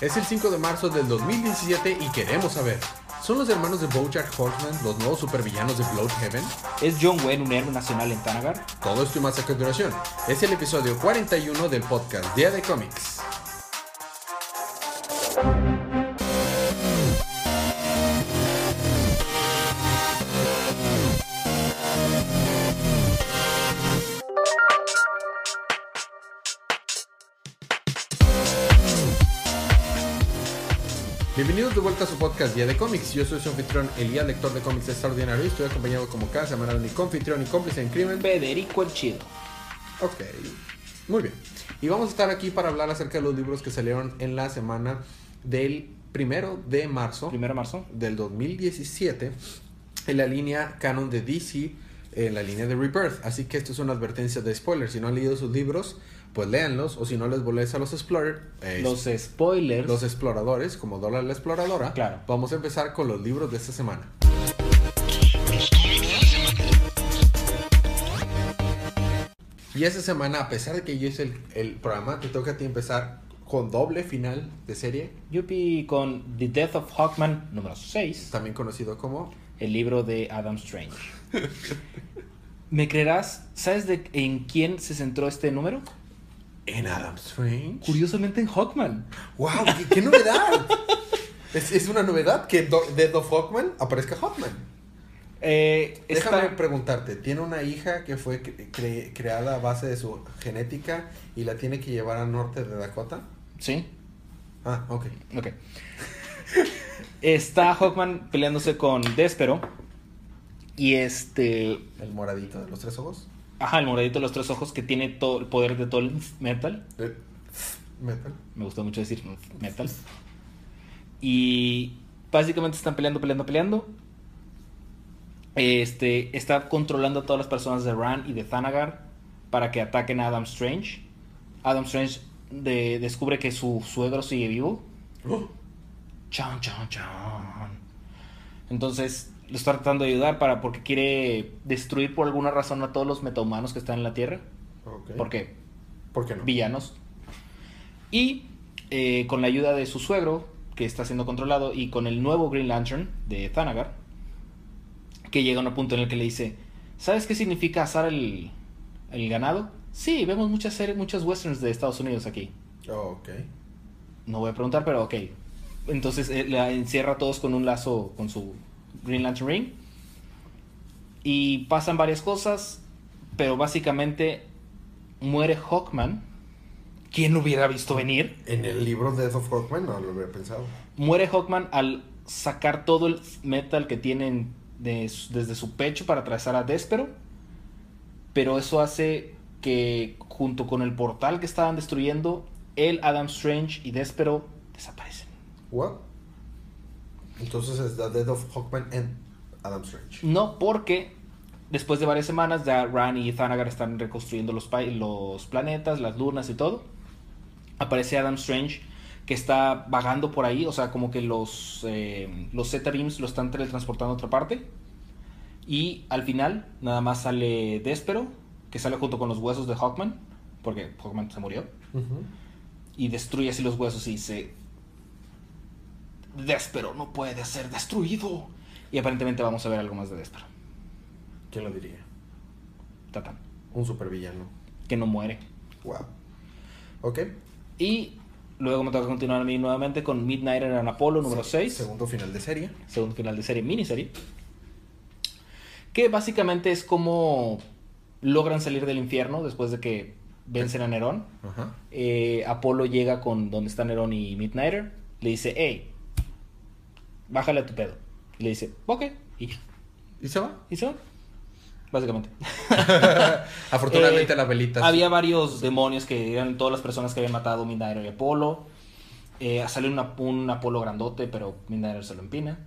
Es el 5 de marzo del 2017 y queremos saber. ¿Son los hermanos de Bojack Horseman los nuevos supervillanos de Bloodhaven? ¿Es John Wayne un héroe nacional en Tanagar? Todo esto y más a continuación. Es el episodio 41 del podcast Día de Cómics. Vuelta a su podcast Día de Cómics. Yo soy su anfitrión Elías, lector de cómics extraordinario y estoy acompañado como cada semana de mi confitrión y cómplice en crimen. Federico el Chido. Ok, muy bien. Y vamos a estar aquí para hablar acerca de los libros que salieron en la semana del primero de marzo Primero de marzo. del 2017 en la línea canon de DC, en la línea de Rebirth. Así que esto es una advertencia de spoilers. Si no han leído sus libros, pues léanlos. O si no les molesta a los Explorer, eh, Los spoilers. los exploradores, como Dora la exploradora. Claro. Vamos a empezar con los libros de esta semana. Y esta semana, a pesar de que yo hice el, el programa, te toca a ti empezar con doble final de serie, Yuppie con The Death of Hawkman número 6. también conocido como El libro de Adam Strange. ¿Me creerás? ¿Sabes de en quién se centró este número? En Adam Strange. Curiosamente en Hawkman. ¡Wow! ¡Qué, qué novedad! es, es una novedad que Do- Death of Hawkman aparezca Hawkman. Eh, Déjame esta- preguntarte, tiene una hija que fue cre- cre- creada a base de su genética y la tiene que llevar al norte de Dakota? Sí, Ah, ok. ok. Está Hawkman peleándose con Despero. Y este. El moradito de los tres ojos. Ajá, el moradito de los tres ojos que tiene todo el poder de todo el metal. Eh, Metal. Me gusta mucho decir metal. Y básicamente están peleando, peleando, peleando. Este está controlando a todas las personas de Ran y de Thanagar para que ataquen a Adam Strange. Adam Strange de- descubre que su suegro sigue vivo. Oh, Chan, chan, chan. Entonces lo está tratando de ayudar para porque quiere destruir por alguna razón a todos los metahumanos que están en la Tierra. ok. Porque ¿Por qué no? villanos. Y eh, con la ayuda de su suegro, que está siendo controlado, y con el nuevo Green Lantern de Thanagar, que llega a un punto en el que le dice, ¿sabes qué significa asar el, el ganado? Sí, vemos muchas series, muchos westerns de Estados Unidos aquí. Oh, ok. No voy a preguntar, pero ok. Entonces eh, la encierra a todos con un lazo, con su Green Lantern Ring. Y pasan varias cosas, pero básicamente muere Hawkman. ¿Quién lo hubiera visto venir? En el libro Death of Hawkman no lo había pensado. Muere Hawkman al sacar todo el metal que tienen de desde su pecho para atravesar a Despero. Pero eso hace que junto con el portal que estaban destruyendo, él, Adam Strange y Despero desaparecen. What? Entonces es The Death of Hawkman and Adam Strange. No, porque después de varias semanas ya Ran y Thanagar están reconstruyendo los, planetas, las lunas y todo. Aparece Adam Strange que está vagando por ahí, o sea, como que los, eh, los Zeta Beams lo están teletransportando a otra parte. Y al final nada más sale Despero, que sale junto con los huesos de Hawkman, porque Hawkman se murió. Y destruye así los huesos y dice... Despero no puede ser destruido. Y aparentemente vamos a ver algo más de Despero. ¿Quién lo diría? Tatán. Un supervillano. que no muere. Wow. Ok. Y luego me toca continuar a mí nuevamente con Midnighter en Apollo número Se- 6, Segundo final de serie. segundo final de serie, miniserie. Que básicamente es como logran salir del infierno después de que vencen a Nerón. Ajá. Eh, Apolo llega con donde está Nerón y Midnighter. Le dice, hey, bájale a tu pedo. Y le dice, ok. Y ya. ¿Y se va? ¿Y se va? Básicamente. Afortunadamente Eh, la velita. Había varios demonios que eran todas las personas que habían matado Midnighter y Apolo. Eh, sale una- un Apolo grandote, pero Midnighter se lo empina.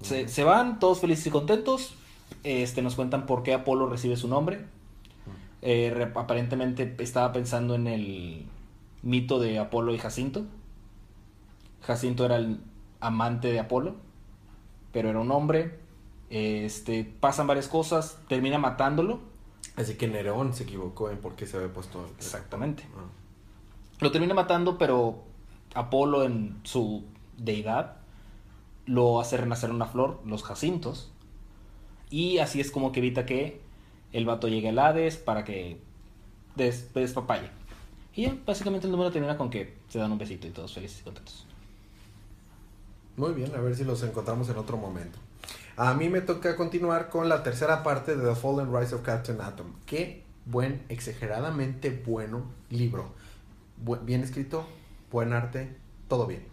Se, se van todos felices y contentos. Este, nos cuentan por qué Apolo recibe su nombre. Eh, re- aparentemente estaba pensando en el mito de Apolo y Jacinto. Jacinto era el amante de Apolo, pero era un hombre. Este, pasan varias cosas, termina matándolo. Así que Nerón se equivocó en por qué se había puesto. Exactamente. Ah. Lo termina matando, pero Apolo en su deidad lo hace renacer una flor, los jacintos. Y así es como que evita que el vato llegue al Hades para que des, despapalle. Y ya, básicamente el número termina con que se dan un besito y todos felices y contentos. Muy bien, a ver si los encontramos en otro momento. A mí me toca continuar con la tercera parte de The Fallen Rise of Captain Atom. Qué buen, exageradamente bueno libro. Bien escrito, buen arte, todo bien.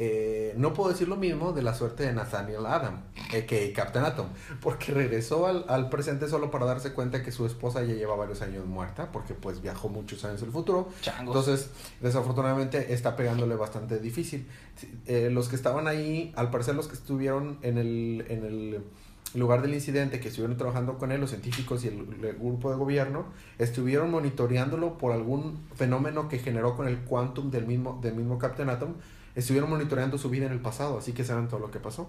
Eh, no puedo decir lo mismo de la suerte de Nathaniel Adam, que Captain Atom, porque regresó al, al presente solo para darse cuenta que su esposa ya lleva varios años muerta, porque pues viajó muchos años al futuro. Changos. Entonces, desafortunadamente está pegándole bastante difícil. Eh, los que estaban ahí, al parecer los que estuvieron en el, en el lugar del incidente, que estuvieron trabajando con él, los científicos y el, el grupo de gobierno, estuvieron monitoreándolo por algún fenómeno que generó con el quantum del mismo, del mismo Captain Atom, estuvieron monitoreando su vida en el pasado, así que saben todo lo que pasó.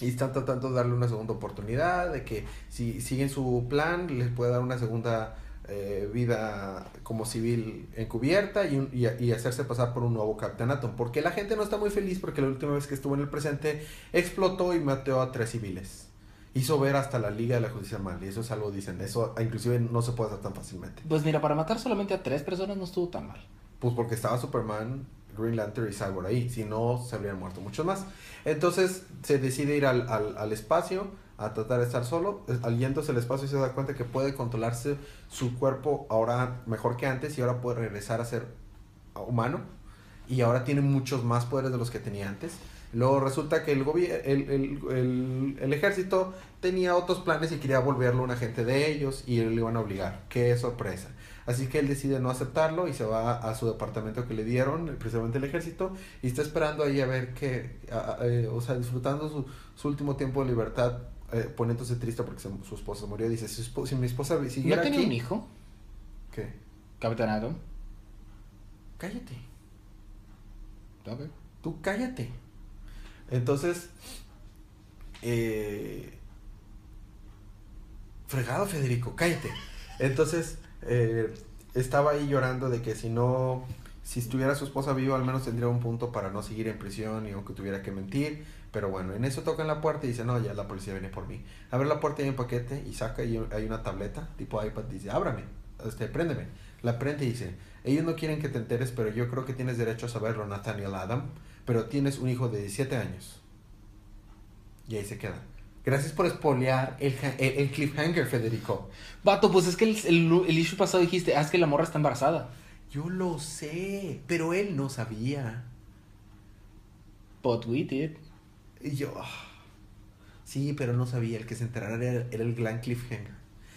Y están tratando de darle una segunda oportunidad, de que si siguen su plan, les puede dar una segunda eh, vida como civil encubierta y, un- y, y hacerse pasar por un nuevo Captain Atom. Porque la gente no está muy feliz porque la última vez que estuvo en el presente explotó y mató a tres civiles. Hizo ver hasta la Liga de la Justicia mal, y eso es algo, dicen, eso inclusive no se puede hacer tan fácilmente. Pues mira, para matar solamente a tres personas no estuvo tan mal. Pues porque estaba Superman, Green Lantern y Cyborg ahí. Si no, se habrían muerto muchos más. Entonces se decide ir al, al, al espacio a tratar de estar solo. Es- Al espacio se da cuenta que puede controlarse su cuerpo ahora mejor que antes y ahora puede regresar a ser humano. Y ahora tiene muchos más poderes de los que tenía antes. Luego resulta que el, el, el, el ejército tenía otros planes y quería volverlo un agente de ellos y le iban a obligar. Qué sorpresa. Así que él decide no aceptarlo y se va a su departamento que le dieron, precisamente el ejército, y está esperando ahí a ver a- a- eh, o sea, disfrutando su, su último tiempo de libertad, eh, poniéndose triste porque se- su esposa murió. Dice, si, mi esposa ¿No siguiera tenía aquí... un hijo? ¿Qué? Capitán Atom. Cállate. Ok. Tú cállate. Entonces, eh, fregado Federico, cállate. Entonces, eh, estaba ahí llorando de que si no, si estuviera su esposa viva, al menos tendría un punto para no seguir en prisión y aunque tuviera que mentir. Pero bueno, en eso tocan la puerta y dice, no, ya la policía viene por mí. Abre la puerta y hay un paquete y saca y hay una tableta tipo iPad. Dice, ábrame, este, préndeme. La prende y dice, ellos no quieren que te enteres, pero yo creo que tienes derecho a saberlo, Nathaniel Adam. Pero tienes un hijo de 17 años. Y ahí se queda. Gracias por espolear el, el, el cliffhanger, Federico. Vato, pues es que el, el, issue pasado dijiste, ah, es que la morra está embarazada. Yo lo sé, pero él no sabía. But we did. Y yo, ah, sí, pero no sabía. El que se enterara era, era el gran cliffhanger.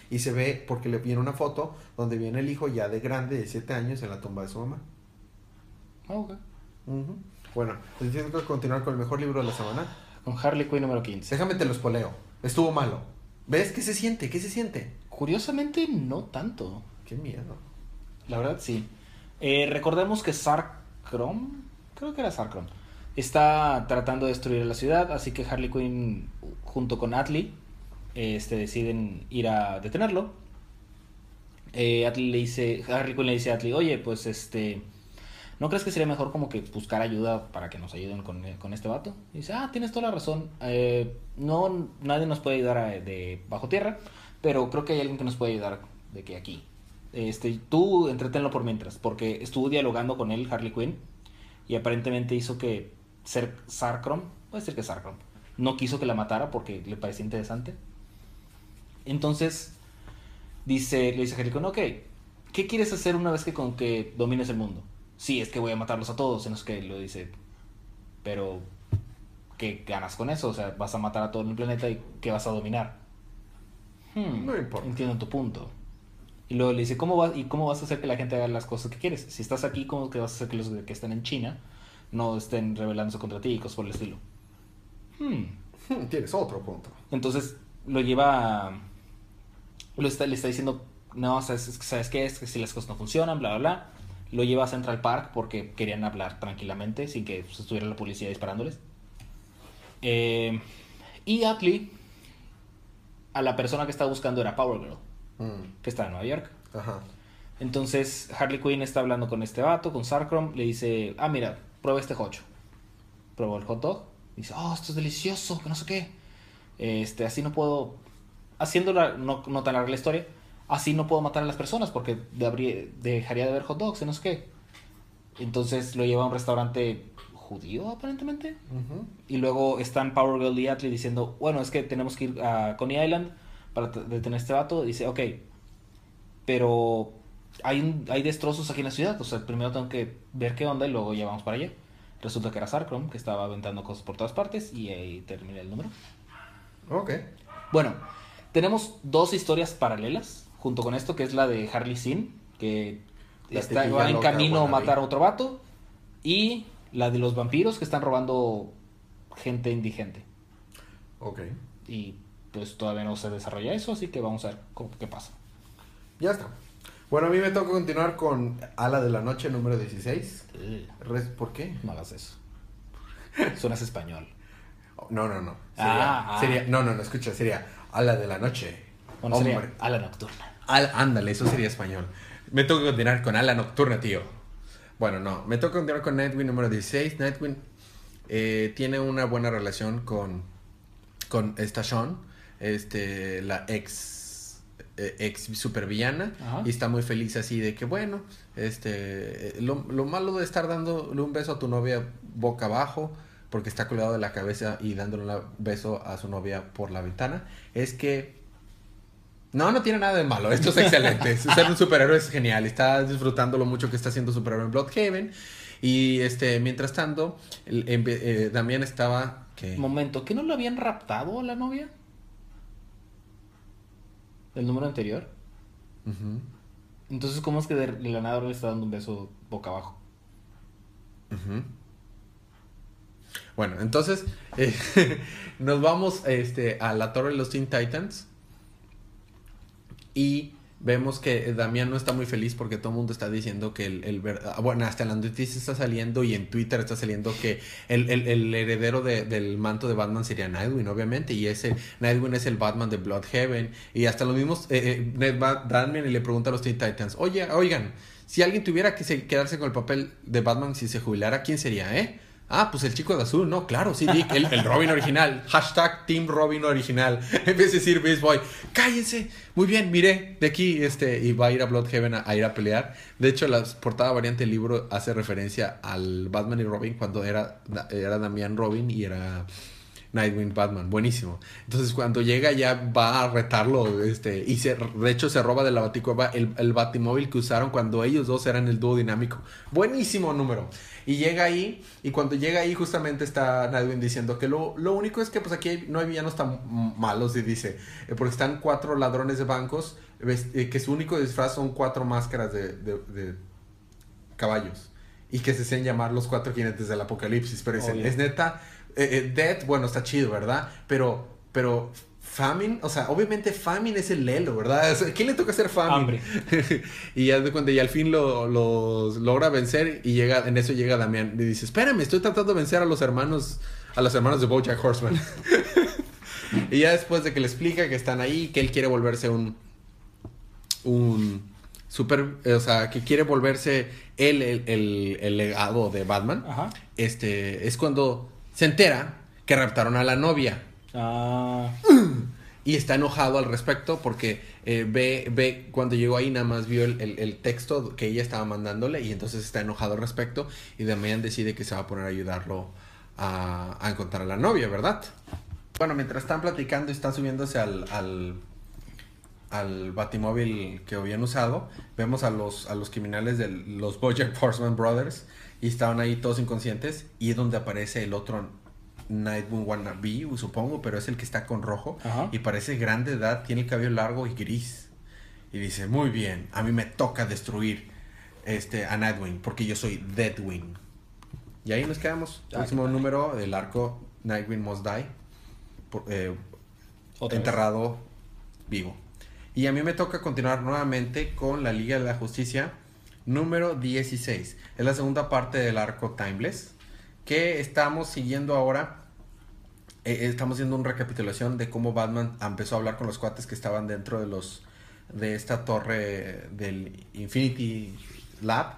Y se ve, porque le viene una foto donde viene el hijo ya de grande, de 7 años, en la tumba de su mamá. Ah, ok. Ujú. Bueno, les tengo que continuar con el mejor libro de la semana. Con Harley Quinn número 15. Déjame te lo espoleo. Estuvo malo. ¿Ves qué se siente? ¿Qué se siente? Curiosamente, no tanto. Qué miedo. La verdad, sí. Eh, recordemos que Sarkrom, creo que era Sarkrom, está tratando de destruir la ciudad, así que Harley Quinn junto con Atlee este, deciden ir a detenerlo. Eh, Atlee le dice, Harley Quinn le dice a Atlee, oye, pues este, ¿no crees que sería mejor como que buscar ayuda para que nos ayuden con, con este vato? Y dice, ah, tienes toda la razón. Eh, no, nadie nos puede ayudar a- de bajo tierra, pero creo que hay alguien que nos puede ayudar de que aquí. Este, tú entretenlo por mientras, porque estuvo dialogando con él, Harley Quinn, y aparentemente hizo que Ser Sarkrom, puede ser que Sarkrom, no quiso que la matara porque le parecía interesante. Entonces, dice, le dice a Harley Quinn, ok, ¿qué quieres hacer una vez que con que domines el mundo? Sí, es que voy a matarlos a todos, en los que lo dice, pero ¿qué ganas con eso? O sea, vas a matar a todo el planeta y ¿qué vas a dominar? Hmm, No importa. Entiendo tu punto. Y luego le dice, ¿cómo vas, ¿y cómo vas a hacer que la gente haga las cosas que quieres? Si estás aquí, ¿cómo que vas a hacer que los que están en China no estén rebelándose contra ti y cosas por el estilo? Hmm. Hmm, Tienes otro punto. Entonces lo lleva a- lo está, le está diciendo, no, ¿sabes, ¿sabes qué? Es que si las cosas no funcionan, bla, bla, bla. Lo lleva a Central Park porque querían hablar tranquilamente sin que pues, estuviera la policía disparándoles. Eh, y Atlee, a la persona que estaba buscando era Power Girl, Mm, que está en Nueva York. Ajá. Entonces Harley Quinn está hablando con este vato, con Sarkrom, le dice, ah, mira, prueba este hocho. Probó el hot dog, dice, oh, esto es delicioso, que no sé qué. Este, así no puedo, haciendo no, no tan larga la historia, así no puedo matar a las personas porque dejaría de haber hot dogs y no sé qué. Entonces lo lleva a un restaurante judío aparentemente. Y luego están Power Girl y Atlee diciendo, bueno, es que tenemos que ir a Coney Island para detener a este vato. Dice, ok, pero hay, hay destrozos aquí en la ciudad. O sea, primero tengo que ver qué onda y luego ya vamos para allá. Resulta que era Sarkrom, que estaba aventando cosas por todas partes y ahí terminé el número. Ok. Bueno, tenemos dos historias paralelas junto con esto, que es la de Harley Sin, que está, va en camino a matar a otro vato, y la de los vampiros que están robando gente indigente. Ok. Y pues todavía no se desarrolla eso, así que vamos a ver qué pasa. Ya está. Bueno, a mí me toca continuar con Ala de la Noche número 16. ¿Por qué? No hagas eso. Suenas español. No, no, no. Ah, ah. Sería, no, no, no, escucha, sería Ala de la Noche. Bueno, sería Nocturna. Ándale, eso sería español. Me toca continuar con Ala Nocturna, tío. Bueno, no, me toca continuar con Nightwing número 16. Nightwing eh, tiene una buena relación con, con esta Sean, este, la ex, eh, ex supervillana, y está muy feliz así de que, bueno, este, lo, malo de estar dándole un beso a tu novia boca abajo, porque está colgado de la cabeza y dándole un beso a su novia por la ventana, es que no, no tiene nada de malo. Esto es excelente. Ser un superhéroe es genial. Está disfrutando lo mucho que está haciendo superhéroe en Bloodhaven. Y este, mientras tanto, eh, Damián estaba. ¿qué? Momento, ¿que no lo habían raptado a la novia? ¿El número anterior? Entonces, ¿cómo es que de la nada le está dando un beso boca abajo? Bueno, entonces eh, nos vamos este, a la Torre de los Teen Titans. Y vemos que Damián no está muy feliz porque todo el mundo está diciendo que el, el ah, bueno, hasta en las está saliendo y en Twitter está saliendo que el, el, heredero del manto de Batman sería Nightwing, obviamente, y ese Nightwing es el Batman de Bloodhaven, y hasta los mismos, eh, eh Damian y le pregunta a los Titans, oye, oigan, si alguien tuviera que quedarse con el papel de Batman si se jubilara, ¿quién sería, eh? Ah, pues el chico de azul, no, claro, sí, Dick, el, Robin original. Hashtag Team Robin original. En vez de decir Beast Boy, cállense. Muy bien, mire, de aquí, este, y va a ir a Bloodhaven a, a, ir a pelear. De hecho, la portada variante del libro hace referencia al Batman y Robin cuando era, era Damian Robin y era Nightwing Batman, buenísimo. Entonces cuando llega ya va a retarlo, este, y se, de hecho se roba de la baticueva el, el batimóvil que usaron cuando ellos dos eran el dúo dinámico. Buenísimo número. Y llega ahí, y cuando llega ahí justamente está Nightwing diciendo que lo, lo único es que pues aquí no hay villanos tan malos, y dice, eh, porque están cuatro ladrones de bancos, eh, que su único disfraz son cuatro máscaras de, de, caballos. Y que se hacen llamar los cuatro jinetes del apocalipsis. Pero dicen, es neta, eh, Dead, bueno, está chido, ¿verdad? Pero, pero Famine, o sea, obviamente Famine es el Lelo, ¿verdad? ¿Quién le toca hacer Famine? Hambre. y ya de cuenta, y al fin lo, logra vencer y llega, en eso llega Damián y dice, espérame, estoy tratando de vencer a los hermanos, a los hermanos de Bojack Horseman. y ya después de que le explica que están ahí, que él quiere volverse un, un super, o sea, que quiere volverse él el, el, legado de Batman, este, es cuando se entera que raptaron a la novia. Ah. Y está enojado al respecto porque eh, ve, ve, cuando llegó ahí nada más vio el, texto que ella estaba mandándole y entonces está enojado al respecto y Damián decide que se va a poner a ayudarlo a, encontrar a la novia, ¿verdad? Bueno, mientras están platicando y están subiéndose al, al, al batimóvil que habían usado, vemos a los, a los criminales de los Bojack Horseman Brothers y estaban ahí todos inconscientes y es donde aparece el otro Nightwing Wannabe, supongo, pero es el que está con rojo y parece grande edad, tiene el cabello largo y gris. Y dice, muy bien, a mí me toca destruir este, a Nightwing porque yo soy Deadwing. Y ahí nos quedamos. Ah, Último número del arco Nightwing Must Die. Eh, enterrado vivo. Y a mí me toca continuar nuevamente con la Liga de la Justicia número 16. Es la segunda parte del arco Timeless que estamos siguiendo ahora. Eh, estamos haciendo una recapitulación de cómo Batman empezó a hablar con los cuates que estaban dentro de los de esta torre del Infinity Lab,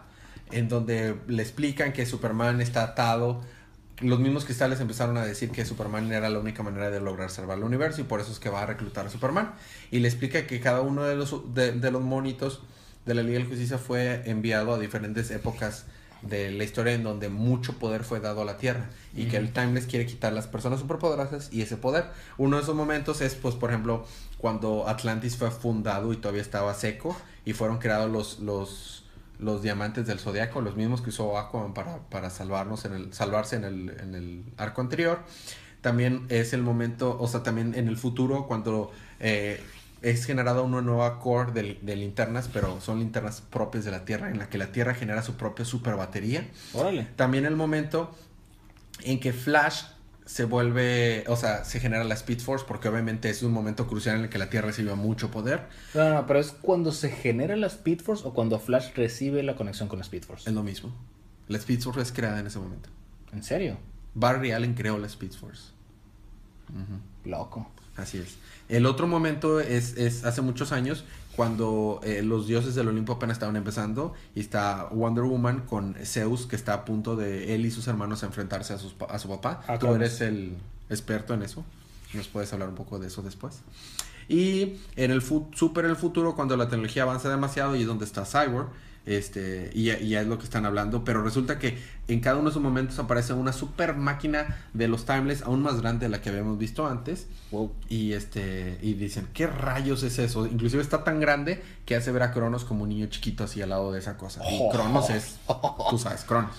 en donde le explican que Superman está atado. Los mismos cristales empezaron a decir que Superman era la única manera de lograr salvar el universo y por eso es que va a reclutar a Superman. Y le explica que cada uno de los, de los monitos de la Liga de la Justicia fue enviado a diferentes épocas de la historia en donde mucho poder fue dado a la Tierra y que el Timeless quiere quitar las personas superpoderosas y ese poder. Uno de esos momentos es, pues, por ejemplo, cuando Atlantis fue fundado y todavía estaba seco y fueron creados los, los, los diamantes del zodiaco, los mismos que usó Aquaman para, para salvarnos en el, salvarse en el, en el arco anterior. También es el momento, o sea, también en el futuro, cuando eh, es generada una nueva core de, de, linternas, pero son linternas propias de la Tierra, en la que la Tierra genera su propia super batería. Órale. También el momento en que Flash se vuelve, o sea, se genera la Speed Force, porque obviamente es un momento crucial en el que la Tierra recibe mucho poder. No, no, pero es cuando se genera la Speed Force o cuando Flash recibe la conexión con la Speed Force. Es lo mismo. La Speed Force es creada en ese momento. ¿En serio? Barry Allen creó la Speed Force. Uh -huh. Loco. Así es. El otro momento es, es hace muchos años, cuando eh, los dioses del Olimpo apenas estaban empezando, y está Wonder Woman con Zeus, que está a punto de él y sus hermanos a enfrentarse a, sus, a su papá. Ah, Tú eres el experto en eso. Nos puedes hablar un poco de eso después. Y en el super el futuro, cuando la tecnología avanza demasiado, y es donde está Cyborg, este, y, y ya es lo que están hablando, pero resulta que en cada uno de esos momentos aparece una super máquina de los Timeless aún más grande de la que habíamos visto antes. Wow. Y este, y dicen, ¿qué rayos es eso? Inclusive está tan grande que hace ver a Cronos como un niño chiquito así al lado de esa cosa. Y Cronos es, tú sabes, Cronos.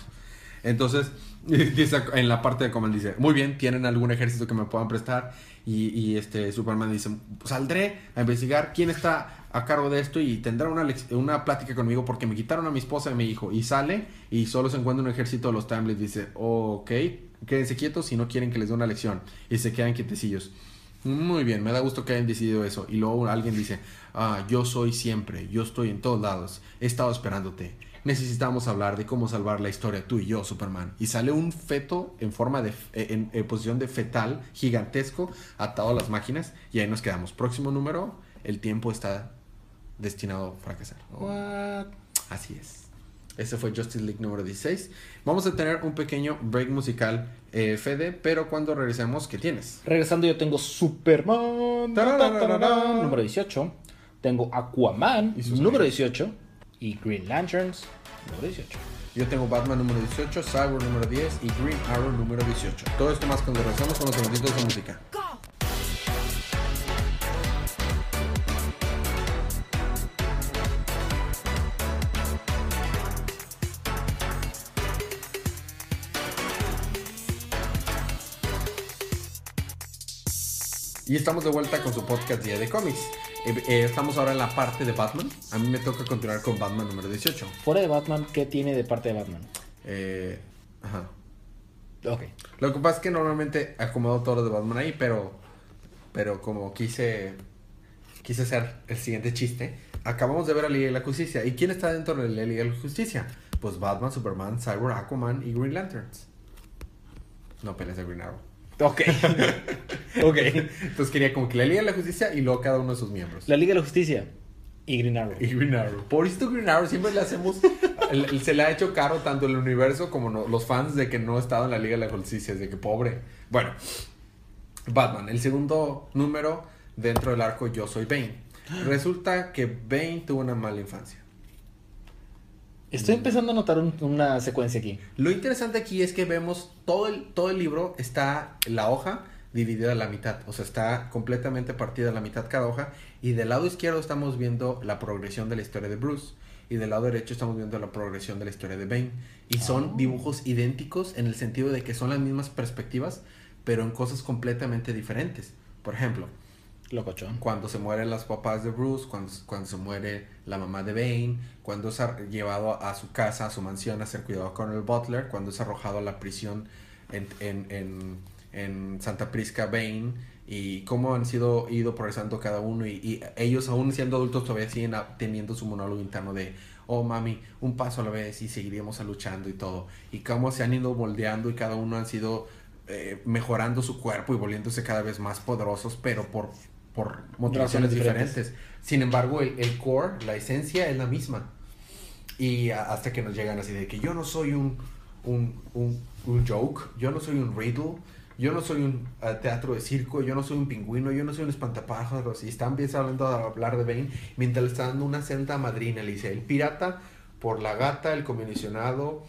Entonces, en la parte de Command dice, muy bien, ¿tienen algún ejército que me puedan prestar? Y, este Superman dice, saldré a investigar quién está a cargo de esto y tendrá una, una plática conmigo porque me quitaron a mi esposa y mi hijo. Y sale y solo se encuentra un ejército de los Timeless. Dice, ok, quédense quietos si no quieren que les dé una lección. Y se quedan quietecillos. Muy bien, me da gusto que hayan decidido eso. Y luego alguien dice, ah, yo soy siempre, yo estoy en todos lados, he estado esperándote. Necesitamos hablar de cómo salvar la historia, tú y yo, Superman. Y sale un feto en forma de, en, en posición de fetal, gigantesco, atado a las máquinas. Y ahí nos quedamos. Próximo número, el tiempo está destinado a fracasar. What? Así es. Ese fue Justice League número 16. Vamos a tener un pequeño break musical, eh, Fede, pero cuando regresemos, ¿qué tienes? Regresando yo tengo Superman número 18, tengo Aquaman número amigos. 18 y Green Lanterns número 18. Yo tengo Batman número 18, Cyborg número 10 y Green Arrow número 18. Todo esto más cuando regresamos con los segunditos de música. Y estamos de vuelta con su podcast Día de Cómics. Eh, eh, estamos ahora en la parte de Batman. A mí me toca continuar con Batman número 18. Fuera de Batman, ¿qué tiene de parte de Batman? Eh, ajá. Ok. Lo que pasa es que normalmente acomodo todo lo de Batman ahí, pero, pero como quise, quise hacer el siguiente chiste, acabamos de ver a Liga de la Justicia. ¿Y quién está dentro de la Liga de la Justicia? Pues Batman, Superman, Cyborg, Aquaman y Green Lanterns. No peleas de Green Arrow. Ok. ok. Entonces quería como que la Liga de la Justicia y luego cada uno de sus miembros. La Liga de la Justicia y Green Arrow. Y Green Arrow. Por esto Green Arrow siempre le hacemos... el- se le ha hecho caro tanto el universo como no- los fans de que no ha estado en la Liga de la Justicia. De que pobre. Bueno. Batman. El segundo número dentro del arco Yo Soy Bane. Resulta que Bane tuvo una mala infancia. Estoy empezando a notar un- una secuencia aquí. Lo interesante aquí es que vemos todo el, todo el libro, está la hoja dividida a la mitad, o sea, está completamente partida a la mitad cada hoja, y del lado izquierdo estamos viendo la progresión de la historia de Bruce, y del lado derecho estamos viendo la progresión de la historia de Bane, y son Oh. dibujos idénticos en el sentido de que son las mismas perspectivas, pero en cosas completamente diferentes. Por ejemplo, Locochón. cuando se mueren las papás de Bruce, cuando, se muere la mamá de Bane, cuando es llevado a su casa, a su mansión a ser cuidado con el Butler, cuando es arrojado a la prisión en, en, en, en Santa Prisca Bane, y cómo han sido ido progresando cada uno, y, ellos aún siendo adultos todavía siguen teniendo su monólogo interno de, oh mami, un paso a la vez y seguiremos a luchando y todo, y cómo se han ido moldeando y cada uno han sido eh, mejorando su cuerpo y volviéndose cada vez más poderosos, pero por por motivaciones diferentes. diferentes. Sin embargo, el, el core, la esencia es la misma. Y a- hasta que nos llegan así de que yo no soy un, un, un, un joke, yo no soy un riddle, yo no soy un eh, teatro de circo, yo no soy un pingüino, yo no soy un espantapájaros. Y está empezando a hablar de Bane mientras le está dando una senta madrina. Le dice, el pirata por la gata, el comisionado,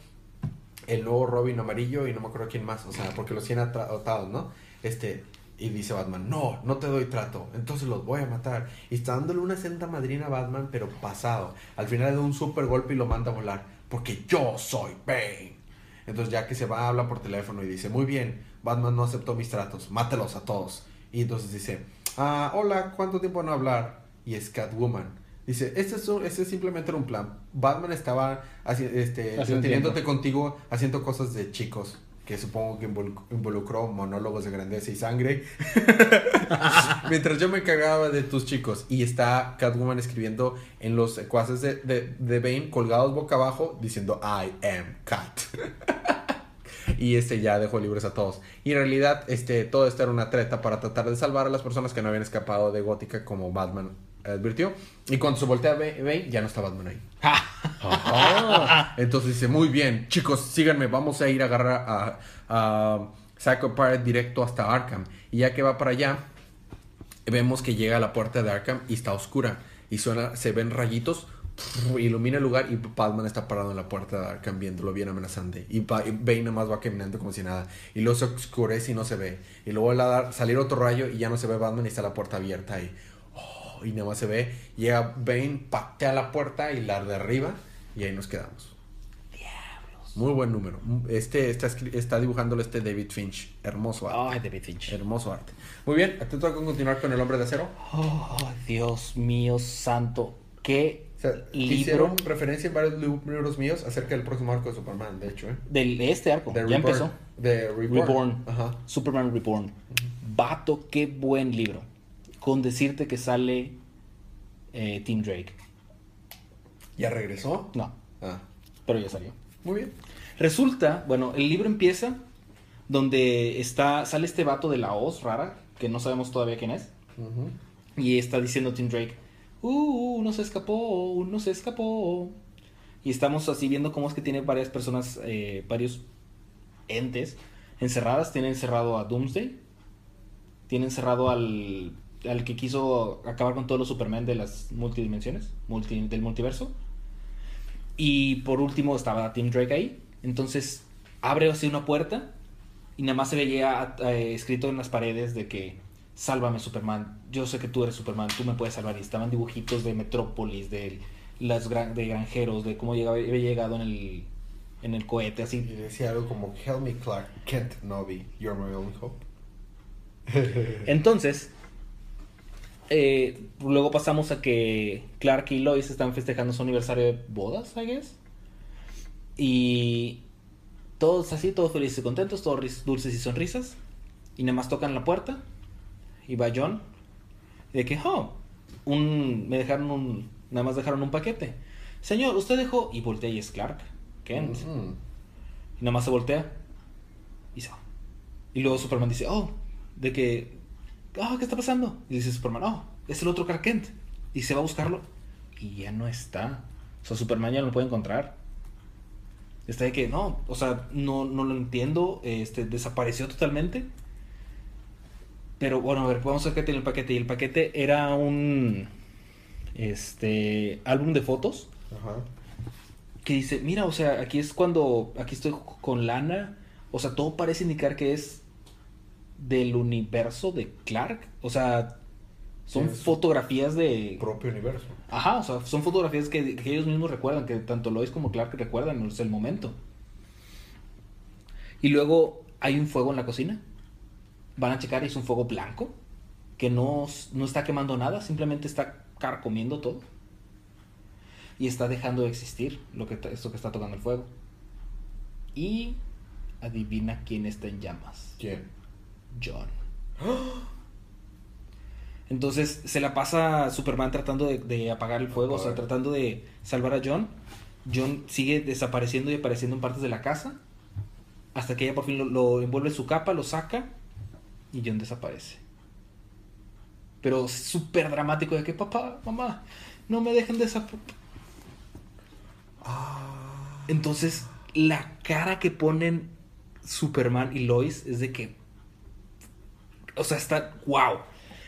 el nuevo Robin amarillo y no me acuerdo quién más. O sea, porque los tiene atra- atados, ¿no? Este... Y dice Batman, no, no te doy trato, entonces los voy a matar. Y está dándole una senta madrina a Batman, pero pasado. Al final le da un super golpe y lo manda a volar. Porque yo soy Bane. Entonces ya que se va, habla por teléfono y dice, muy bien, Batman no aceptó mis tratos, mátelos a todos. Y entonces dice, ah, hola, ¿cuánto tiempo no hablar? Y es Catwoman. Dice, este es, un- este simplemente era un plan. Batman estaba haci- este, teniéndote contigo haciendo cosas de chicos. Que supongo que invol- involucró monólogos de grandeza y sangre. Mientras yo me cagaba de tus chicos. Y está Catwoman escribiendo en los secuaces de, de, de Bane colgados boca abajo diciendo I am Cat. y este ya dejó libres a todos. Y en realidad este, todo esto era una treta para tratar de salvar a las personas que no habían escapado de Gótica como Batman advirtió. Y cuando se voltea a Ba- Bane ya no está Batman ahí. Ah, Entonces dice, muy bien, chicos, síganme, vamos a ir a agarrar a, a Psycho Pirate directo hasta Arkham. Y ya que va para allá, vemos que llega a la puerta de Arkham y está oscura. Y suena, se ven rayitos, ilumina el lugar y Batman está parado en la puerta de Arkham viéndolo bien amenazante. Y, Ba- y Bane nada más va caminando como si nada. Y luego se oscurece y no se ve. Y luego vuelve a salir otro rayo y ya no se ve Batman y está la puerta abierta. Oh, y nada más se ve. Llega Bane, patea la puerta y la derriba. Y ahí nos quedamos. Muy buen número. Este está, está dibujándolo este David Finch. Hermoso arte. Ay, David Finch. Hermoso arte. Muy bien, te toca continuar con El Hombre de Acero. Oh, Dios mío santo. Qué O sea, te libro hicieron referencia en varios li- libros míos acerca del próximo arco de Superman, de hecho. ¿eh? del, de este arco. Ya Reborn. empezó. De Reborn. Reborn. Ajá. Superman Reborn. Vato, qué buen libro. Con decirte que sale eh, Tim Drake. ¿Ya regresó? No, Ah, pero ya salió. muy bien. Resulta, bueno, el libro empieza donde está, sale este vato de la Oz rara, que no sabemos todavía quién es, y está diciendo Tim Drake, uh, no se escapó, no se escapó. Y estamos así viendo cómo es que tiene varias personas, eh, varios entes encerradas. Tiene encerrado a Doomsday, tiene encerrado al, al que quiso acabar con todos los Superman de las multidimensiones, multi- del multiverso. Y por último estaba Tim Drake ahí. Entonces abre así una puerta y nada más se veía eh, escrito en las paredes de que sálvame Superman, yo sé que tú eres Superman, tú me puedes salvar. Y estaban dibujitos de Metrópolis, de las de granjeros, de cómo llegaba, había llegado en el, en el cohete, Y así. decía algo como, Help me Clark Kent Novi, you're my only hope. Entonces, eh, luego pasamos a que Clark y Lois están festejando su aniversario de bodas, I guess. Y todos así, todos felices y contentos, todos dulces y sonrisas. Y nada más tocan la puerta. Y va John. Y de que, oh, un, me dejaron un, nada más dejaron un paquete. Señor, usted dejó, y voltea y es Clark, Kent. Ujú. Y nada más se voltea y se va. Y luego Superman dice, oh, de que, oh, ¿qué está pasando? Y dice Superman, oh, es el otro Clark Kent. Y se va a buscarlo y ya no está. O sea, Superman ya no lo puede encontrar. Está de que, no, o sea, no, no lo entiendo, este, desapareció totalmente. Pero bueno, a ver, vamos a ver qué tiene el paquete. Y el paquete era un, este, álbum de fotos Ajá. que dice, mira, o sea, aquí es cuando, aquí estoy con Lana, o sea, todo parece indicar que es del universo de Clark, o sea, son Sí, fotografías de... Propio universo. Ajá, o sea, son fotografías que, que ellos mismos recuerdan, que tanto Lois como Clark recuerdan, es el momento. Y luego hay un fuego en la cocina, van a checar y es un fuego blanco, que no, no está quemando nada, simplemente está carcomiendo todo. Y está dejando de existir lo que, esto que está tocando el fuego. Y adivina quién está en llamas. ¿Quién? John. Entonces se la pasa Superman tratando de, de apagar el fuego, o sea, tratando de salvar a John. John sigue desapareciendo y apareciendo en partes de la casa. Hasta que ella por fin lo, lo envuelve en su capa, lo saca y John desaparece. pero súper dramático de que papá, mamá, no me dejen de esa... Ah. Entonces, la cara que ponen Superman y Lois es de que... O sea, está... ¡Wow!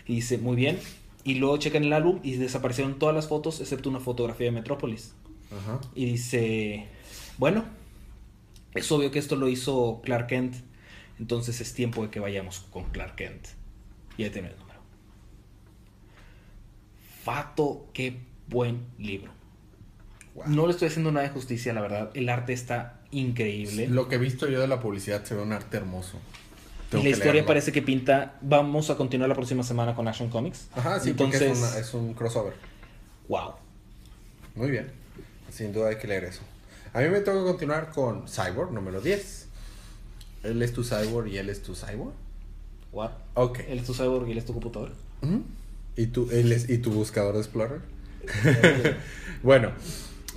Y dice, muy bien. Y luego checan el álbum y desaparecieron todas las fotos excepto una fotografía de Metrópolis. Ajá. Y dice, bueno, es obvio que esto lo hizo Clark Kent, entonces es tiempo de que vayamos con Clark Kent. Y ahí tiene el número. Fato, qué buen libro. Wow. No le estoy haciendo nada de justicia, la verdad. El arte está increíble. Lo que he visto yo de la publicidad se ve un arte hermoso. Y la historia leerlo. parece que pinta. Vamos a continuar la próxima semana con Action Comics. Ajá, sí, Entonces, porque es, una- es un crossover. wow. Muy bien. Sin duda hay que leer eso. A mí me toca continuar con Cyborg número 10. Él es tu Cyborg y él es tu Cyborg. What? Ok. Él es tu cyborg y él es tu computador. ¿Y, tú, él es, ¿Y tu buscador de Explorer? bueno,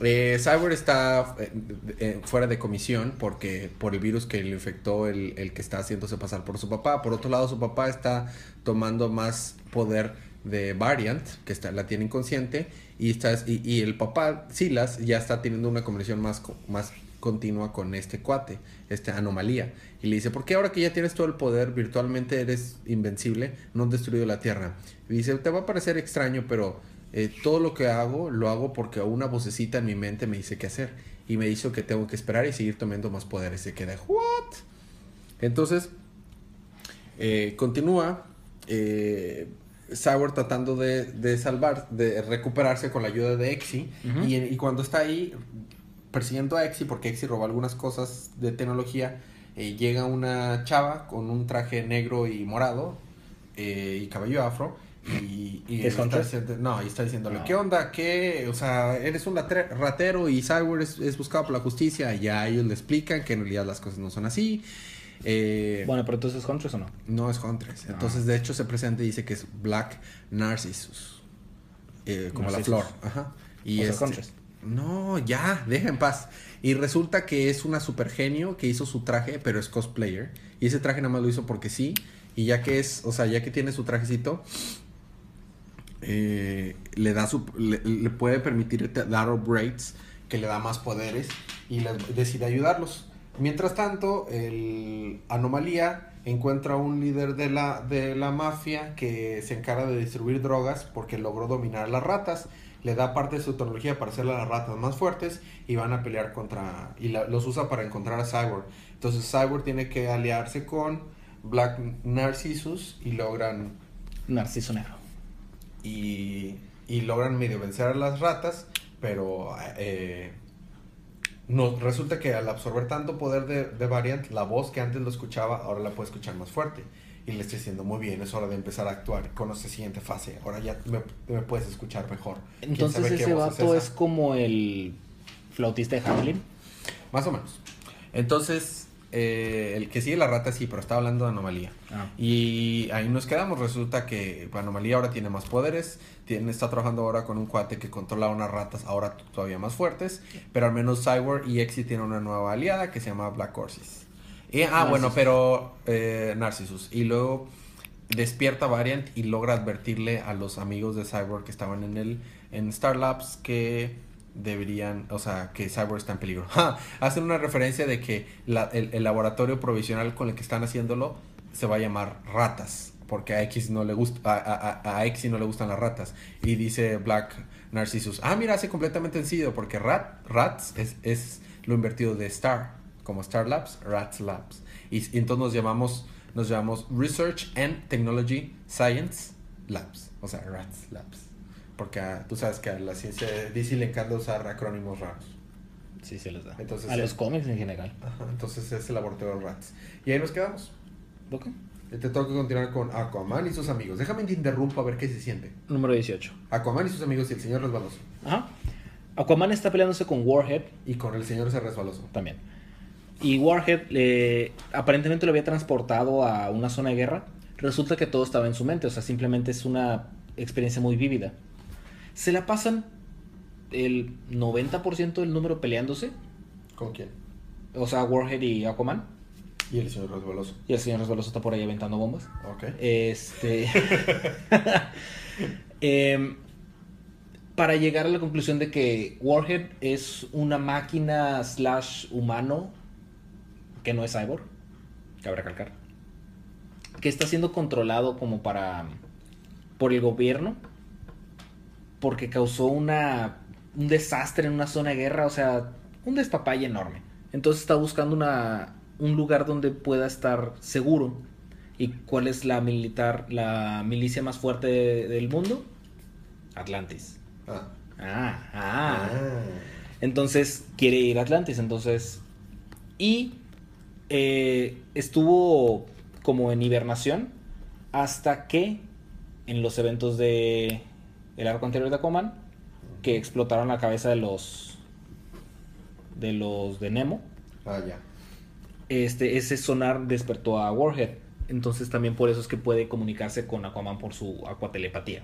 eh, Cyborg está eh, eh, fuera de comisión porque por el virus que le infectó el, el que está haciéndose pasar por su papá. Por otro lado, su papá está tomando más poder de Variant, que está, la tiene inconsciente, y, está, y, y el papá, Silas, ya está teniendo una conversación más, más continua con este cuate, esta anomalía. Y le dice, ¿por qué ahora que ya tienes todo el poder, virtualmente eres invencible, no has destruido la Tierra? Y dice, te va a parecer extraño, pero eh, todo lo que hago, lo hago porque una vocecita en mi mente me dice qué hacer. Y me dice que tengo que esperar y seguir tomando más poderes. Se queda, ¿what? Entonces, eh, continúa eh, Cyborg tratando de, de salvar, de recuperarse con la ayuda de. Ujú. y, y cuando está ahí persiguiendo a Exy, porque Exy robó algunas cosas de tecnología, eh, llega una chava con un traje negro y morado y cabello afro. Y, y ¿Es está diciendo- no, y está diciéndole, No. ¿qué onda? ¿Qué? O sea, eres un ratero y Cyborg es, es buscado por la justicia. Y ya ellos le explican que en realidad las cosas no son así. Eh, Bueno, pero entonces es Huntress o no? no es Huntress. Ah. Entonces, de hecho, se presenta y dice que es Black Narcissus. Eh, como Narcissus. la flor. Ajá. Y O sea, este- Huntress. No, ya, deja en paz. Y resulta que es una super genio que hizo su traje, pero es cosplayer. Y ese traje nada más lo hizo porque sí. Y ya que es, o sea, ya que tiene su trajecito, eh, le da su, le, puede permitir dar upgrades que le da más poderes y decide ayudarlos. Mientras tanto, el Anomalía encuentra un líder de la, de la mafia que se encarga de distribuir drogas porque logró dominar las ratas. Le da parte de su tecnología para hacer a las ratas más fuertes y van a pelear contra... y la- los usa para encontrar a Cyborg. Entonces Cyborg tiene que aliarse con Black Narcissus y logran Narciso Negro. Y, y logran medio vencer a las ratas, pero eh, no, resulta que al absorber tanto poder de, de Variant, la voz que antes lo escuchaba, ahora la puede escuchar más fuerte. Y le estoy diciendo, muy bien, es hora de empezar a actuar con esta siguiente fase. Ahora ya me, me puedes escuchar mejor. ¿Quién Entonces ese vato es, esa? como el flautista de Hamlin. Más o menos. Entonces, eh, el que sigue la rata sí, pero estaba hablando de anomalía. Ah. Y ahí nos quedamos. Resulta que Anomalía ahora tiene más poderes. Tiene, está trabajando ahora con un cuate que controla unas ratas ahora todavía más fuertes. Pero al menos Cyborg y Exy tienen una nueva aliada que se llama Black Horses. Y, ah, bueno, pero eh, Narcissus. Y luego despierta Variant y logra advertirle a los amigos de Cyborg que estaban en el en Star Labs que deberían, o sea, que Cyborg está en peligro. Hacen una referencia de que el, el laboratorio provisional con el que están haciéndolo se va a llamar Ratas, porque a X no le gusta, a, a, a- a X no le gustan las ratas. Y dice Black Narcissus, ah, mira, hace completamente sencillo, porque rat, Rats es, es lo invertido de Star, como Star Labs, Rats Labs. Y, y entonces nos llamamos, nos llamamos Research and Technology Science Labs, o sea, Rats Labs. Porque ah, tú sabes que a la ciencia DC le encanta usar acrónimos raros. Sí, se les da. Entonces, a los cómics en general. Ajá, entonces es el laboratorio de Rats. Y ahí nos quedamos. Ok. Y Te tengo que continuar con Aquaman y sus amigos. Déjame te interrumpo a ver qué se siente. Número 18. Aquaman y sus amigos y el señor resbaloso. Ajá. Aquaman está peleándose con Warhead Y con el señor ese resbaloso. también. Y Warhead eh, aparentemente lo había transportado a una zona de guerra. Resulta que todo estaba en su mente, o sea, simplemente es una experiencia muy vívida. Se la pasan el 90% del número peleándose, ¿Con quién? o sea, Warhead y Aquaman. Y el señor Resbaloso. Y el señor Resbaloso está por ahí aventando bombas. Ok. Este. Em, para llegar a la conclusión de que Warhead es una máquina slash humano que no es cyborg, cabe recalcar, que está siendo controlado como para por el gobierno porque causó una un desastre en una zona de guerra, o sea, un despapalle enorme. Entonces está buscando una un lugar donde pueda estar seguro. ¿Y cuál es la militar, la milicia más fuerte de- del mundo? Atlantis. Ah. Ah, ah. Entonces quiere ir a Atlantis. Entonces. Y eh, estuvo como en hibernación hasta que en los eventos de el arco anterior de Aquaman que explotaron la cabeza de los de los de Nemo Ah, ya. este, ese sonar despertó a Warhead. Entonces también por eso es que puede comunicarse con Aquaman por su acuatelepatía.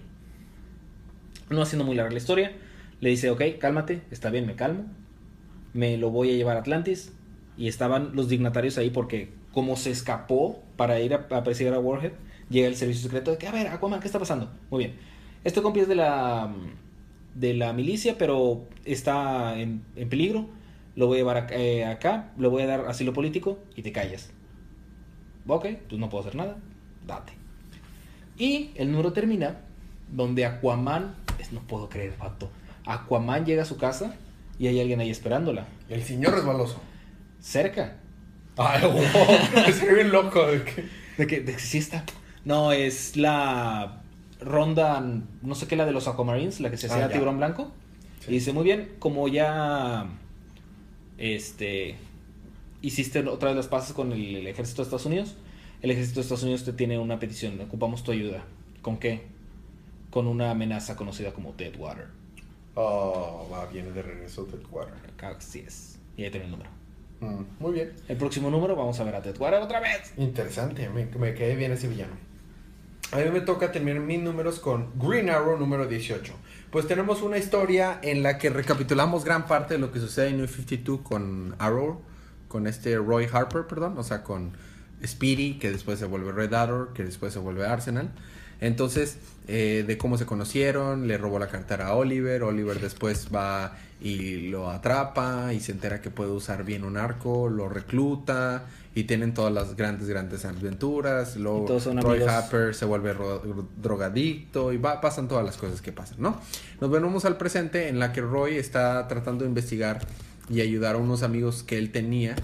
No haciendo muy larga la historia, le dice, ok, cálmate, está bien, me calmo. Me lo voy a llevar a Atlantis. Y estaban los dignatarios ahí porque como se escapó para ir a, a perseguir a Warhead, llega el servicio secreto de que, a ver, Aquaman, ¿qué está pasando? Muy bien. Este compi es de la, de la milicia, pero está en, en peligro. Lo voy a llevar acá, eh, acá, le voy a dar asilo político y te callas. Ok, pues no puedo hacer nada. Date. Y el número termina donde Aquaman, es- no puedo creer, pato. Aquaman llega a su casa y hay alguien ahí esperándola. El señor Resbaloso. Cerca. Ay, wow. Estoy bien loco. de que- De que, de que sí está. No, es la ronda, no sé qué, la de los Aquamarines, la que se Ah, hacía ya. tiburón blanco. Sí. Y dice, muy bien, como ya este hiciste otra vez las paces con el, el ejército de Estados Unidos, el ejército de Estados Unidos te tiene una petición, ocupamos tu ayuda. ¿Con qué? Con una amenaza conocida como Deadwater. Oh, va, viene de regreso cuadro. Así es. Y ahí tiene el número. Mm, muy bien. El próximo número vamos a ver a Deadwater otra vez. Interesante, me, me quedé bien ese villano. A mí me toca terminar mis números con Green Arrow número 18. Pues tenemos una historia en la que recapitulamos gran parte de lo que sucede en New 52 con Arrow, con este Roy Harper, perdón, o sea, con Speedy, que después se vuelve Red Arrow, que después se vuelve Arsenal. Entonces, eh, de cómo se conocieron, le robó la cartera a Oliver, Oliver después va y lo atrapa y se entera que puede usar bien un arco, lo recluta y tienen todas las grandes, grandes aventuras. Luego Roy. Harper se vuelve ro- drogadicto y va, pasan todas las cosas que pasan, ¿no? Nos venimos al presente en la que Roy está tratando de investigar y ayudar a unos amigos que él tenía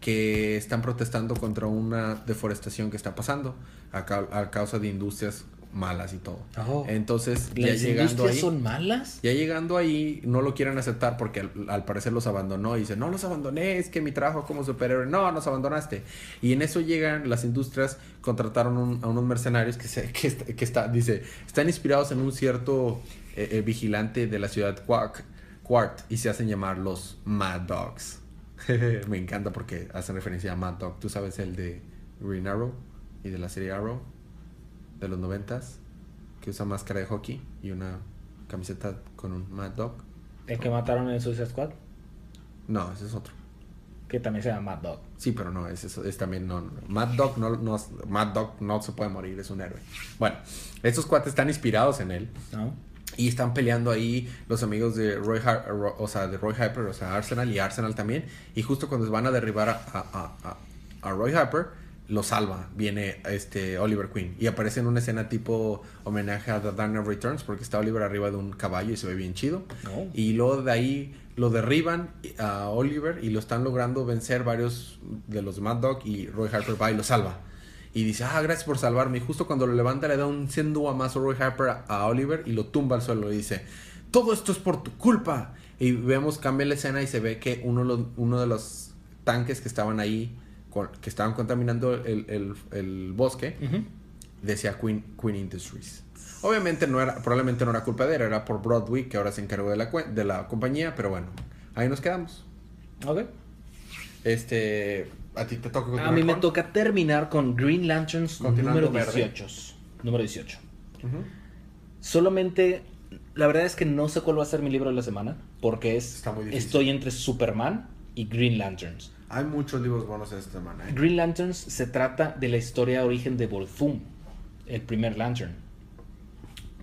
que están protestando contra una deforestación que está pasando a, cau- a causa de industrias malas y todo. Oh. Entonces, ya ¿Las llegando ahí, son malas? ya llegando ahí, no lo quieren aceptar porque al, al parecer los abandonó. Y dice, no los abandoné, es que mi trabajo como superhéroe, no, nos abandonaste. Y en eso llegan las industrias, contrataron un- a unos mercenarios que, se, que, que está- dice, están inspirados en un cierto eh, eh, vigilante de la ciudad Quark, Quart y se hacen llamar los Mad Dogs. Me encanta porque hacen referencia a Mad Dog. ¿Tú sabes el de Green Arrow y de la serie Arrow de los noventas? Que usa máscara de hockey y una camiseta con un Mad Dog. El que mataron en Suicide Squad, No, ese es otro. que también se llama Mad Dog. Sí, pero no, es, es, es también no, no. Mad Dog no, no, Mad Dog no se puede morir, es un héroe. Bueno, estos cuates están inspirados en él. ¿No? Y están peleando ahí los amigos de Roy, Har- Ro- o sea, de Roy Harper, o sea, Arsenal y Arsenal también. Y justo cuando van a derribar a, a- a- a- a Roy Harper, lo salva. Viene este Oliver Queen. Y aparece en una escena tipo homenaje a The Dark Knight Returns, porque está Oliver arriba de un caballo y se ve bien chido. Y luego de ahí lo derriban a Oliver y lo están logrando vencer varios de los Mad Dog y Roy Harper va y lo salva. Y dice, ah, gracias por salvarme. Y justo cuando lo levanta le da un 100 más a Roy Harper a, Oliver y lo tumba al suelo y dice, todo esto es por tu culpa. Y vemos, cambia la escena y se ve que uno, de los- uno de los tanques que estaban ahí, con- que estaban contaminando el, el- el bosque, Ujú. decía Queen, Queen Industries. Obviamente no era, probablemente no era culpa de él, era por Broadway que ahora se encargó de la, de la compañía, pero bueno, ahí nos quedamos. Ok. Este, a ti te toca A mí me con? toca terminar con Green Lanterns número verde. 18. Número 18. Ujú. Solamente, la verdad es que no sé cuál va a ser mi libro de la semana, porque es Está muy estoy entre Superman y Green Lanterns. Hay muchos libros buenos esta semana. ¿eh? Green Lanterns se trata de la historia de origen de Volthum, el primer Lantern.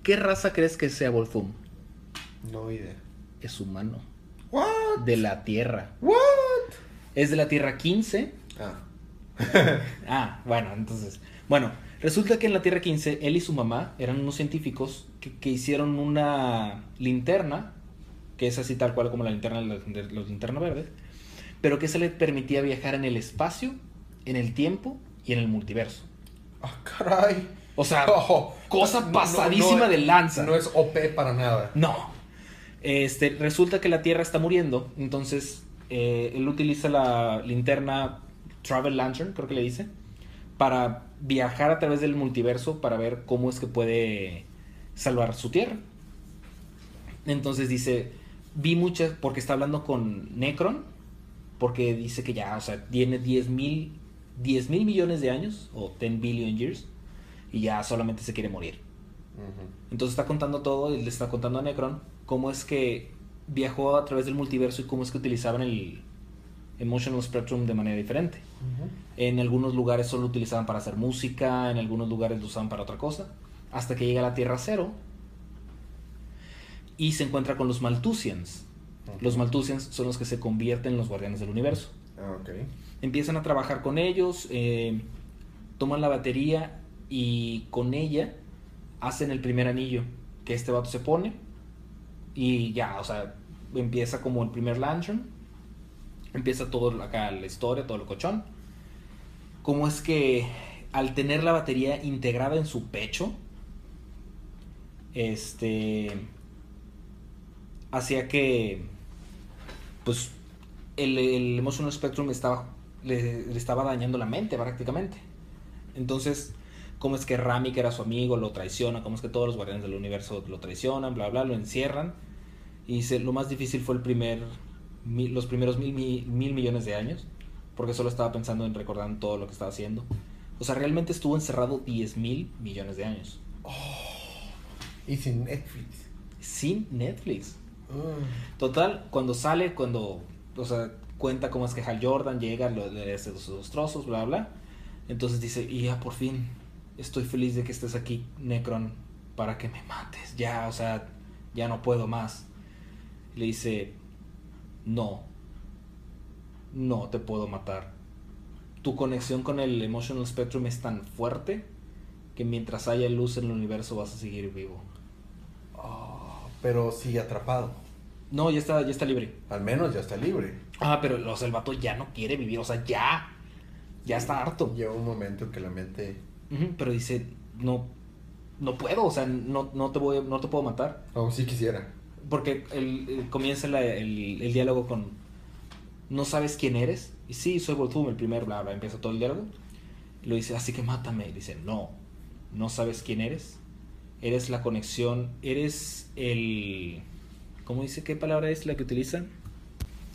¿Qué raza crees que sea Volthum? No idea. Es humano. What? De la Tierra. What? Es de la Tierra 15. Ah. Ah, bueno, entonces. Bueno, resulta que en la Tierra 15, él y su mamá eran unos científicos que, que hicieron una linterna, que es así tal cual como la linterna de la linterna verde, pero que se le permitía viajar en el espacio, en el tiempo y en el multiverso. Ah, caray. O sea, Oh, cosa no, no, pasadísima no, de lanza. No es OP para nada. No. Este, resulta que la Tierra está muriendo, entonces eh, él utiliza la linterna Travel Lantern, creo que le dice, para viajar a través del multiverso para ver cómo es que puede salvar su Tierra. Entonces dice, vi muchas, porque está hablando con Necron, porque dice que ya, o sea, tiene 10 mil 10 mil millones de años, o 10 billion years, y ya solamente se quiere morir. Entonces está contando todo y le está contando a Necron cómo es que viajó a través del multiverso y cómo es que utilizaban el Emotional Spectrum de manera diferente. En algunos lugares solo lo utilizaban para hacer música, en algunos lugares lo usaban para otra cosa, hasta que llega a la Tierra Cero y se encuentra con los Malthusians. Los Malthusians son los que se convierten en los guardianes del universo. Ah, ok. Empiezan a trabajar con ellos, eh, toman la batería y con ella hacen el primer anillo que este vato se pone y ya, o sea, empieza como el primer lantern, empieza todo acá la historia, todo el cochón. Cómo es que al tener la batería integrada en su pecho, este hacía que pues el, el Emotional Spectrum estaba, le, le estaba dañando la mente prácticamente. Entonces, cómo es que Rami, que era su amigo, lo traiciona, cómo es que todos los guardianes del universo lo traicionan, bla, bla, lo encierran. Y dice, lo más difícil fue el primer, los primeros mil, mi- mil millones de años, porque solo estaba pensando en recordar todo lo que estaba haciendo. O sea, realmente estuvo encerrado 10 mil millones de años. Y sin Netflix. Sin Netflix. Ah. Total, cuando sale, cuando, o sea, cuenta cómo es que Hal Jordan llega, lo- le hace sus trozos, bla, bla. Entonces dice, y ya por fin, estoy feliz de que estés aquí, Necron, para que me mates. Ya, o sea, ya no puedo más. Le dice, no, no te puedo matar. Tu conexión con el Emotional Spectrum es tan fuerte que mientras haya luz en el universo vas a seguir vivo. Ah, pero sigue atrapado. No, ya está, ya está libre. Al menos ya está libre. Ah, pero o sea, el vato ya no quiere vivir, o sea, ya. Ya está harto. Llega un momento en que la mente. Pero dice, no, no puedo, o sea, no, no, te voy, no te puedo matar. Aún sí quisiera. Porque el, el- comienza la- el, el diálogo con, ¿no sabes quién eres? Y sí, soy Volthum, el primer, bla, bla, empieza todo el diálogo. Y lo dice, así que mátame. Y dice, no, no sabes quién eres. Eres la conexión, eres el... ¿Cómo dice? ¿Qué palabra es la que utilizan?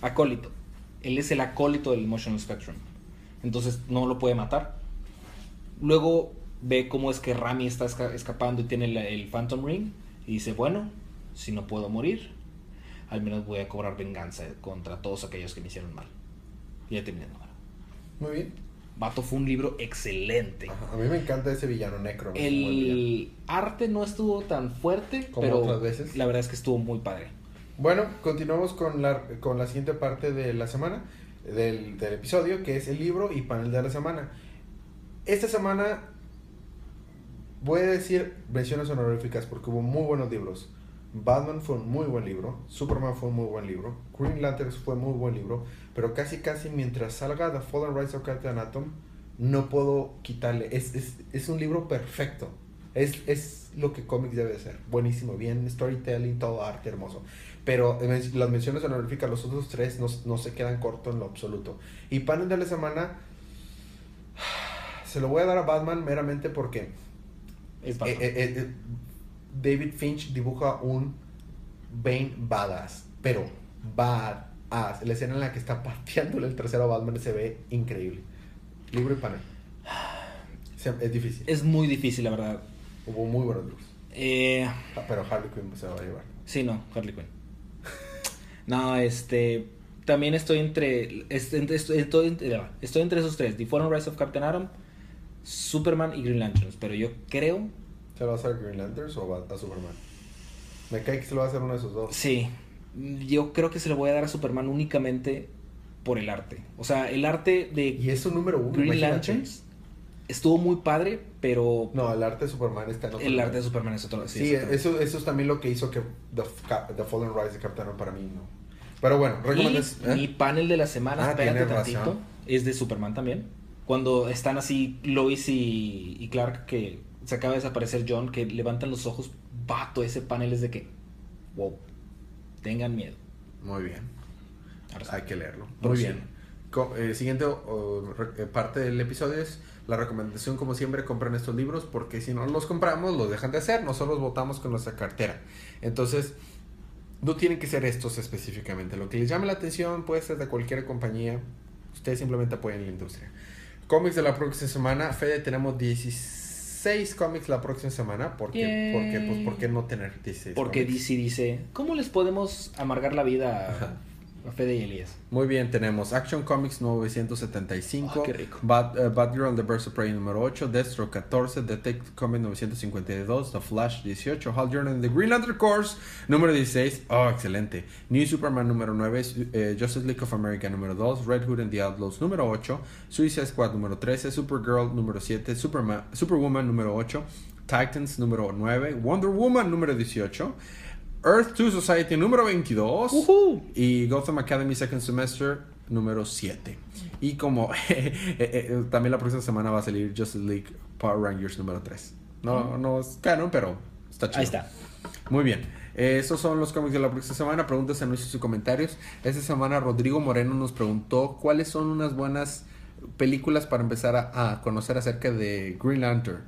Acólito. Él es el acólito del Emotional Spectrum. Entonces no lo puede matar. Luego ve cómo es que Rami está esca- escapando y tiene la- el Phantom Ring. Y dice, bueno, si no puedo morir, al menos voy a cobrar venganza contra todos aquellos que me hicieron mal. Y ya terminé el número. Muy bien. Vato fue un libro excelente. Ajá, A mí me encanta ese villano Necro. El arte no estuvo tan fuerte, Como pero otras veces. la verdad es que estuvo muy padre. Bueno, continuamos con la, con la siguiente parte de la semana, del, del episodio, que es el libro y panel de la semana. Esta semana voy a decir menciones honoríficas porque hubo muy buenos libros. Batman fue un muy buen libro, Superman fue un muy buen libro, Green Lantern fue muy buen libro, pero casi casi mientras salga The Fallen Rise of Captain Atom, no puedo quitarle. Es, es, es un libro perfecto. Es, es lo que cómics debe de ser. Buenísimo, bien storytelling, todo arte hermoso. Pero eh, las menciones honoríficas, los otros tres no, no se quedan cortos en lo absoluto. Y panel de la semana, se lo voy a dar a Batman meramente porque Es Batman. eh, eh, David Finch dibuja un Bane badass, pero badass. La escena en la que está pateándole el trasero a Batman se ve increíble. Libro y panel. Es difícil. Es muy difícil, la verdad. Hubo muy buenos libros. Eh, Ah, Pero Harley Quinn se va a llevar. sí, no, Harley Quinn. No, este. también estoy entre, estoy, estoy, estoy, entre esos tres. The Fallen Rise of Captain Atom, Superman y Green Lanterns. Pero yo creo... ¿Se va a hacer Green Lanterns o va a Superman? Me cae que se lo va a hacer uno de esos dos. Sí. Yo creo que se lo voy a dar a Superman únicamente por el arte. O sea, el arte de... Y es número uno. Green Lanterns estuvo muy padre, pero... No, el arte de Superman está en otro El arte de Superman es otro. Sí, eso, eso es también lo que hizo que The, The Fallen Rise de Captain para mí no. Pero bueno, recomiendas. ¿eh? Mi panel de la semana, ah, espérate tantito, es de Superman también. Cuando están así Lois y, y, Clark, que se acaba de desaparecer John, que levantan los ojos, vato, ese panel es de que, wow, tengan miedo. Muy bien. Hay que leerlo. Muy bien. Eh, siguiente eh, parte del episodio es la recomendación, como siempre, compren estos libros porque si no los compramos, los dejan de hacer. Nosotros votamos con nuestra cartera. Entonces, no tienen que ser estos específicamente. Lo que les llame la atención puede ser de cualquier compañía. Ustedes simplemente apoyan la industria. Cómics de la próxima semana. Fede, tenemos 16 cómics la próxima semana. ¿Por qué, porque, pues, ¿por qué no tener 16? Porque DC dice, ¿cómo les podemos amargar la vida Fede y Elías. Muy bien, tenemos Action Comics 975. qué rico. Bad, uh, Batgirl The Birds of Prey número 8. Destro 14. Detective Comics 952. The Flash 18. Hal Jordan The Green Lantern Corps número 16. Oh, excelente. New Superman número 9. Uh, Justice League of America número 2. Red Hood and the Outlaws número 8. Suicide Squad número 13. Supergirl número 7. Superman, Superwoman número 8. Titans número 9. Wonder Woman número 18. Earth 2 Society número 22 y Gotham Academy Second Semester número 7. Y como eh, eh, eh, también la próxima semana va a salir Justice League Power Rangers número 3. No, no es canon, pero está chido. Ahí está. Muy bien. esos son los cómics de la próxima semana. Preguntas, anuncios y comentarios. Esta semana Rodrigo Moreno nos preguntó cuáles son unas buenas películas para empezar a conocer acerca de Green Lantern.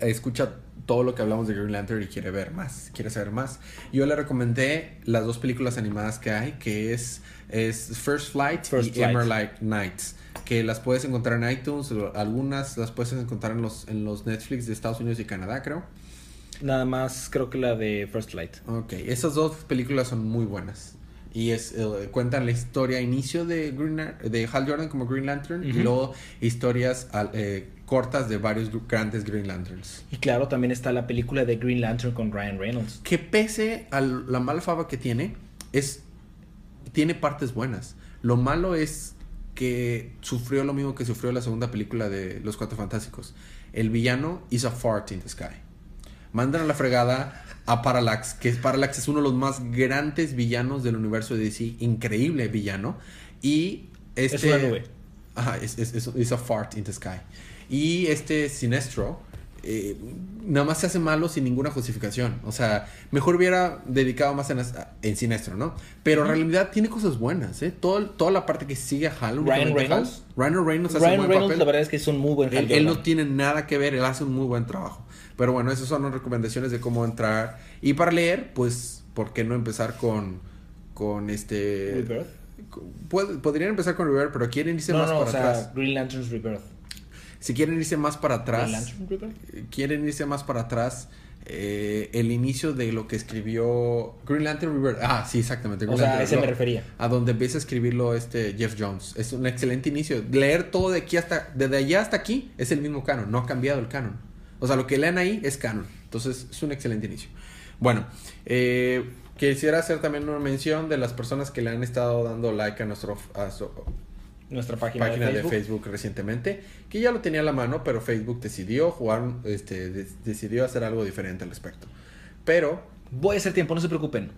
Escucha todo lo que hablamos de Green Lantern y quiere ver más, quiere saber más. Yo le recomendé las dos películas animadas que hay, que es, es First Flight y Emerald Nights, que las puedes encontrar en iTunes, algunas las puedes encontrar en los, en los Netflix de Estados Unidos y Canadá, creo. Nada más creo que la de First Flight. Ok, esas dos películas son muy buenas. Y es, eh, cuentan la historia, inicio de, Green, de Hal Jordan como Green Lantern y luego historias eh, cortas de varios grandes Green Lanterns. Y claro, también está la película de Green Lantern con Ryan Reynolds. Que pese a la mala fama que tiene, es tiene partes buenas. Lo malo es que sufrió lo mismo que sufrió la segunda película de Los Cuatro Fantásticos. El villano is a fart in the sky. Mandan a la fregada a Parallax, que Parallax es uno de los más grandes villanos del universo de DC, increíble villano. Y este... Es una nube. Ajá, es, es, es, a fart in the sky. Y este Sinestro, eh, nada más se hace malo sin ninguna justificación. O sea, mejor hubiera dedicado más en, en Sinestro, ¿no? Pero en realidad tiene cosas buenas, ¿eh? Todo, toda la parte que sigue a Hal. Ryan Reynolds. Ryan Reynolds hace un buen Reynolds, la verdad es que es un muy buen él, él, no tiene nada que ver, él hace un muy buen trabajo. Pero bueno, esas son las recomendaciones de cómo entrar. Y para leer, pues, ¿por qué no empezar con, con este... Rebirth. podrían empezar con Rebirth, pero quieren irse más para o sea, atrás. Green Lantern's Rebirth. Si quieren irse más para atrás, quieren irse más para atrás, eh, el inicio de lo que escribió Green Lantern River. Ah, sí, exactamente. o sea, a ese me refería. A donde empieza a escribirlo este Jeff Jones. Es un excelente inicio. Leer todo de aquí hasta, desde allá hasta aquí es el mismo canon, no ha cambiado el canon. O sea, lo que lean ahí es canon. Entonces, es un excelente inicio. Bueno, eh, quisiera hacer también una mención de las personas que le han estado dando like a nuestro, nuestra página, de, Facebook. recientemente, que ya lo tenía a la mano, pero Facebook decidió jugar, este, decidió hacer algo diferente al respecto. Pero... Voy a hacer tiempo, no se preocupen.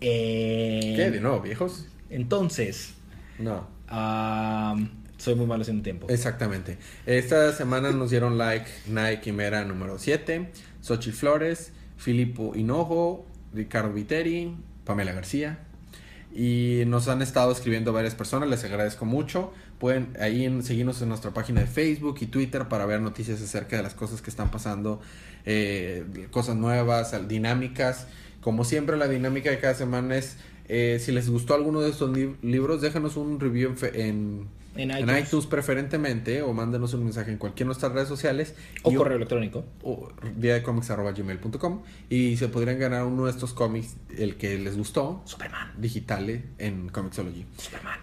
Eh... ¿Qué? ¿De nuevo, viejos? Entonces... No. soy muy malo haciendo tiempo. Exactamente. Esta semana nos dieron like Nike Mera número 7, Xochitl Flores, Filippo Hinojo, Ricardo Viteri, Pamela García, y nos han estado escribiendo varias personas, les agradezco mucho. Pueden ahí seguirnos en nuestra página de Facebook y Twitter para ver noticias acerca de las cosas que están pasando, eh, cosas nuevas, dinámicas. Como siempre, la dinámica de cada semana es, eh, si les gustó alguno de estos libros, déjanos un review en, En en iTunes. iTunes preferentemente, o mándenos un mensaje en cualquiera de nuestras redes sociales. O y- correo electrónico. o diadecomics.gmail.com y se podrían ganar uno de estos cómics, el que les gustó, Superman. digitales en Comixology. Superman.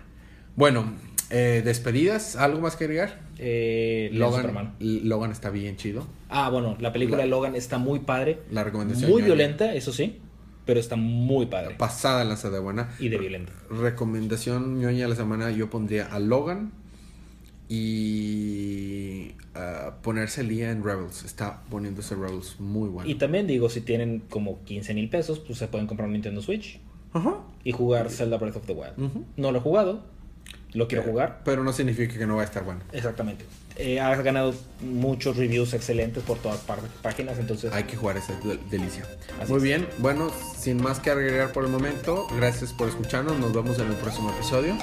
Bueno, eh, despedidas, ¿algo más que agregar? Eh, Logan, Superman. Logan está bien chido. Ah, bueno, la película La- de Logan está muy padre. La recomendación. Muy violenta, eso sí. Pero está muy padre. Pasada lanza de buena. Y de violenta. Recomendación ñoña de la semana, yo pondría a Logan y ah, ponerse el día en Rebels. Está poniéndose Rebels muy bueno. Y también digo, si tienen como 15 mil pesos, pues se pueden comprar un Nintendo Switch Ajá. y jugar Zelda Breath of the Wild. No lo he jugado, lo quiero jugar. Pero no significa que no va a estar bueno. Exactamente. Eh, ha ganado muchos reviews excelentes por todas páginas, entonces Hay que jugar esa del- delicia. Así Muy es. bien, bueno, sin más que agregar por el momento, gracias por escucharnos, nos vemos en el próximo episodio.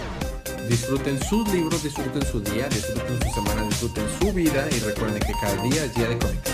Disfruten sus libros, disfruten su día, disfruten su semana, disfruten su vida y recuerden que cada día es día de cómics.